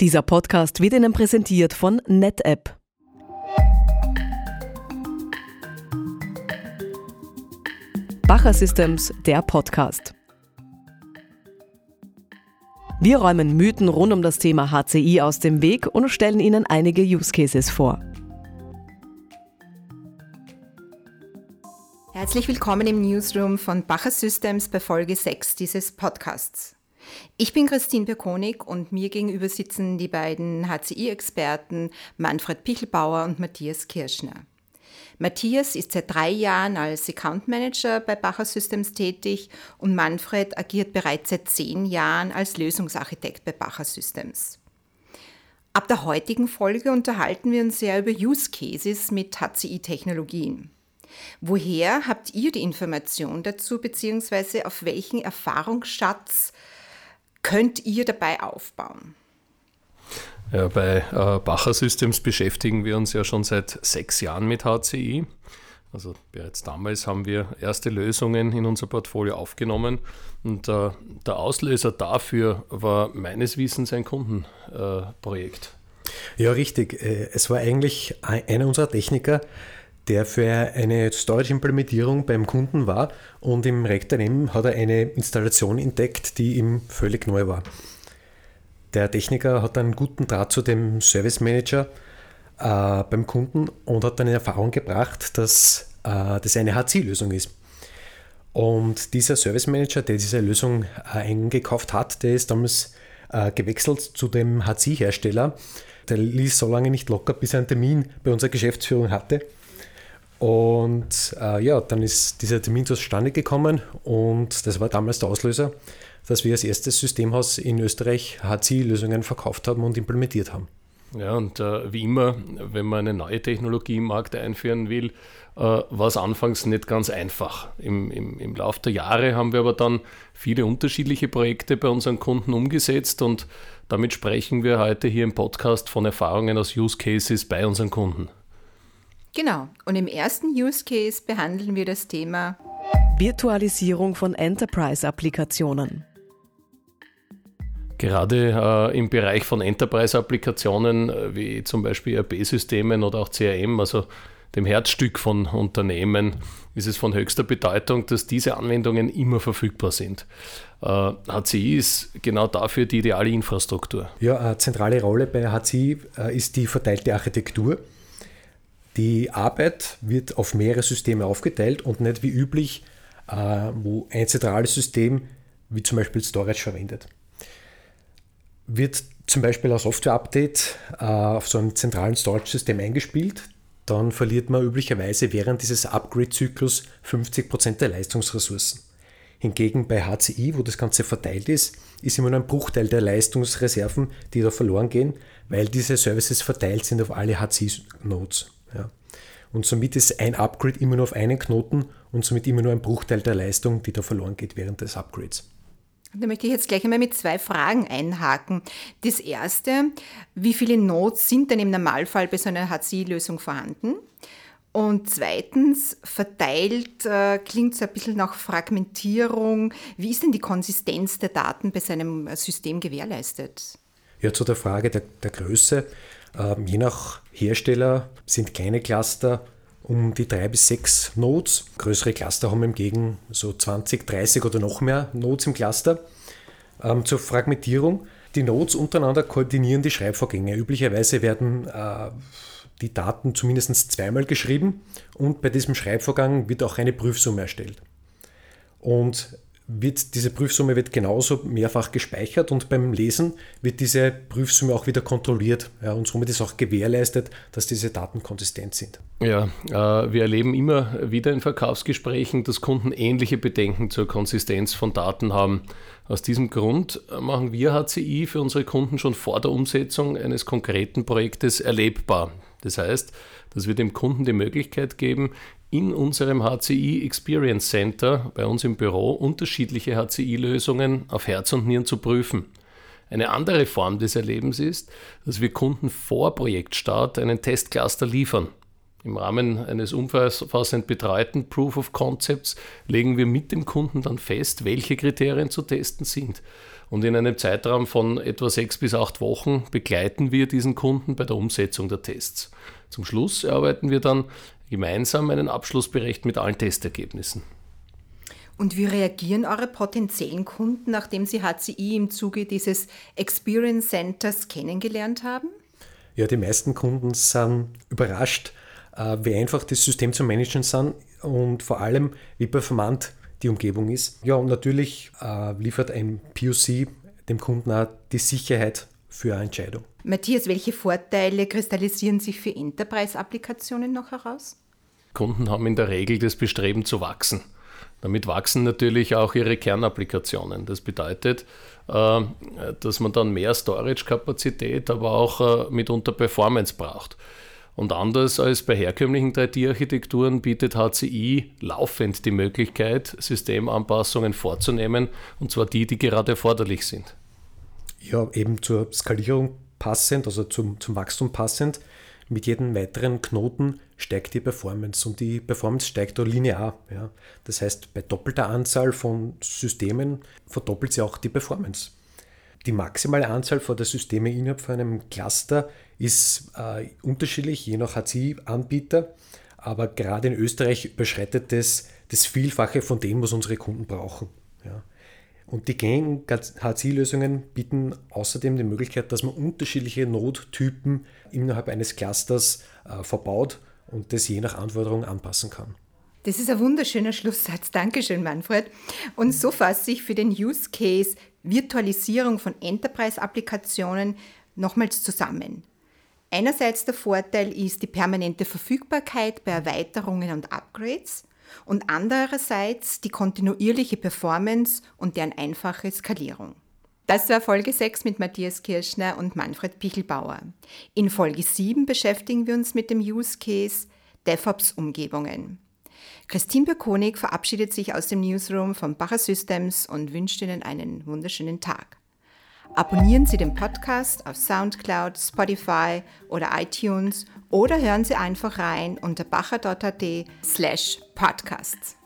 Dieser Podcast wird Ihnen präsentiert von NetApp. Bacher Systems, der Podcast. Wir räumen Mythen rund um das Thema HCI aus dem Weg und stellen Ihnen einige Use Cases vor. Herzlich willkommen im Newsroom von Bacher Systems bei Folge 6 dieses Podcasts. Ich bin Christine Birkonig und mir gegenüber sitzen die beiden HCI-Experten Manfred Pichelbauer und Matthias Kirschner. Matthias ist seit drei Jahren als Account Manager bei Bacher Systems tätig und Manfred agiert bereits seit zehn Jahren als Lösungsarchitekt bei Bacher Systems. Ab der heutigen Folge unterhalten wir uns sehr über Use Cases mit HCI-Technologien. Woher habt ihr die Information dazu, beziehungsweise auf welchen Erfahrungsschatz könnt ihr dabei aufbauen? Ja, bei äh, Bacher Systems beschäftigen wir uns ja schon seit sechs Jahren mit HCI. Also bereits damals haben wir erste Lösungen in unser Portfolio aufgenommen und äh, der Auslöser dafür war meines Wissens ein Kundenprojekt. Äh, ja, richtig. Äh, es war eigentlich einer unserer Techniker, der für eine Storage-Implementierung beim Kunden war und im RectorM hat er eine Installation entdeckt, die ihm völlig neu war. Der Techniker hat einen guten Draht zu dem Service Manager äh, beim Kunden und hat dann in Erfahrung gebracht, dass äh, das eine HC-Lösung ist. Und dieser Service Manager, der diese Lösung äh, eingekauft hat, der ist damals äh, gewechselt zu dem HC-Hersteller. Der ließ so lange nicht locker, bis er einen Termin bei unserer Geschäftsführung hatte und äh, ja, dann ist dieser Termin zustande gekommen und das war damals der Auslöser, dass wir als erstes Systemhaus in Österreich HCI-Lösungen verkauft haben und implementiert haben. Ja, und äh, wie immer, wenn man eine neue Technologie im Markt einführen will, äh, war es anfangs nicht ganz einfach. Im, im, Im Laufe der Jahre haben wir aber dann viele unterschiedliche Projekte bei unseren Kunden umgesetzt und damit sprechen wir heute hier im Podcast von Erfahrungen aus Use Cases bei unseren Kunden. Genau. Und im ersten Use Case behandeln wir das Thema Virtualisierung von Enterprise-Applikationen. Gerade äh, im Bereich von Enterprise-Applikationen äh, wie zum Beispiel ERP-Systemen oder auch CRM, also dem Herzstück von Unternehmen, ist es von höchster Bedeutung, dass diese Anwendungen immer verfügbar sind. Äh, HCI ist genau dafür die ideale Infrastruktur. Ja, eine zentrale Rolle bei HCI äh, ist die verteilte Architektur. Die Arbeit wird auf mehrere Systeme aufgeteilt und nicht wie üblich, äh, wo ein zentrales System wie zum Beispiel Storage verwendet. Wird zum Beispiel ein Software-Update äh, auf so einem zentralen Storage-System eingespielt, dann verliert man üblicherweise während dieses Upgrade-Zyklus 50% der Leistungsressourcen. Hingegen bei HCI, wo das Ganze verteilt ist, ist immer nur ein Bruchteil der Leistungsreserven, die da verloren gehen, weil diese Services verteilt sind auf alle HCI-Nodes. Ja. Und somit ist ein Upgrade immer nur auf einen Knoten und somit immer nur ein Bruchteil der Leistung, die da verloren geht während des Upgrades. Da möchte ich jetzt gleich einmal mit zwei Fragen einhaken. Das erste, wie viele Nodes sind denn im Normalfall bei so einer HCI-Lösung vorhanden? Und zweitens, verteilt äh, klingt so ein bisschen nach Fragmentierung. Wie ist denn die Konsistenz der Daten bei seinem System gewährleistet? Ja, zu der Frage der, der Größe. Ähm, je nach Hersteller sind kleine Cluster um die drei bis sechs Nodes. Größere Cluster haben hingegen so 20, 30 oder noch mehr Nodes im Cluster. Ähm, zur Fragmentierung. Die Nodes untereinander koordinieren die Schreibvorgänge. Üblicherweise werden äh, die Daten zumindest zweimal geschrieben und bei diesem Schreibvorgang wird auch eine Prüfsumme erstellt. Und wird diese Prüfsumme wird genauso mehrfach gespeichert und beim Lesen wird diese Prüfsumme auch wieder kontrolliert. Ja, und somit ist auch gewährleistet, dass diese Daten konsistent sind. Ja, äh, wir erleben immer wieder in Verkaufsgesprächen, dass Kunden ähnliche Bedenken zur Konsistenz von Daten haben. Aus diesem Grund machen wir HCI für unsere Kunden schon vor der Umsetzung eines konkreten Projektes erlebbar. Das heißt, dass wir dem Kunden die Möglichkeit geben, in unserem HCI Experience Center bei uns im Büro unterschiedliche HCI-Lösungen auf Herz und Nieren zu prüfen. Eine andere Form des Erlebens ist, dass wir Kunden vor Projektstart einen Testcluster liefern. Im Rahmen eines umfassend betreuten Proof of Concepts legen wir mit dem Kunden dann fest, welche Kriterien zu testen sind. Und in einem Zeitraum von etwa sechs bis acht Wochen begleiten wir diesen Kunden bei der Umsetzung der Tests. Zum Schluss erarbeiten wir dann gemeinsam einen Abschlussbericht mit allen Testergebnissen. Und wie reagieren eure potenziellen Kunden, nachdem sie HCI im Zuge dieses Experience Centers kennengelernt haben? Ja, die meisten Kunden sind überrascht, äh, wie einfach das System zu managen sind und vor allem, wie performant die Umgebung ist. Ja, und natürlich äh, liefert ein POC dem Kunden auch die Sicherheit für eine Entscheidung. Matthias, welche Vorteile kristallisieren sich für Enterprise-Applikationen noch heraus? Kunden haben in der Regel das Bestreben zu wachsen. Damit wachsen natürlich auch ihre Kernapplikationen. Das bedeutet, äh, dass man dann mehr Storage-Kapazität, aber auch äh, mitunter Performance braucht. Und anders als bei herkömmlichen 3D-Architekturen bietet HCI laufend die Möglichkeit, Systemanpassungen vorzunehmen, und zwar die, die gerade erforderlich sind. Ja, eben zur Skalierung passend, also zum, zum Wachstum passend. Mit jedem weiteren Knoten steigt die Performance und die Performance steigt auch linear. Ja. Das heißt, bei doppelter Anzahl von Systemen verdoppelt sie auch die Performance. Die maximale Anzahl der Systeme innerhalb von einem Cluster ist äh, unterschiedlich, je nach HCI-Anbieter, aber gerade in Österreich überschreitet das das Vielfache von dem, was unsere Kunden brauchen. Ja. Und die gängigen HCI-Lösungen bieten außerdem die Möglichkeit, dass man unterschiedliche Node-Typen innerhalb eines Clusters äh, verbaut und das je nach Anforderung anpassen kann. Das ist ein wunderschöner Schlusssatz. Dankeschön, Manfred. Und so fasse ich für den Use Case Virtualisierung von Enterprise-Applikationen nochmals zusammen. Einerseits der Vorteil ist die permanente Verfügbarkeit bei Erweiterungen und Upgrades und andererseits die kontinuierliche Performance und deren einfache Skalierung. Das war Folge 6 mit Matthias Kirschner und Manfred Pichelbauer. In Folge 7 beschäftigen wir uns mit dem Use Case DevOps-Umgebungen. Christine Birkonig verabschiedet sich aus dem Newsroom von Bacher Systems und wünscht Ihnen einen wunderschönen Tag. Abonnieren Sie den Podcast auf SoundCloud, Spotify oder iTunes oder hören Sie einfach rein unter bacher.at slash podcasts.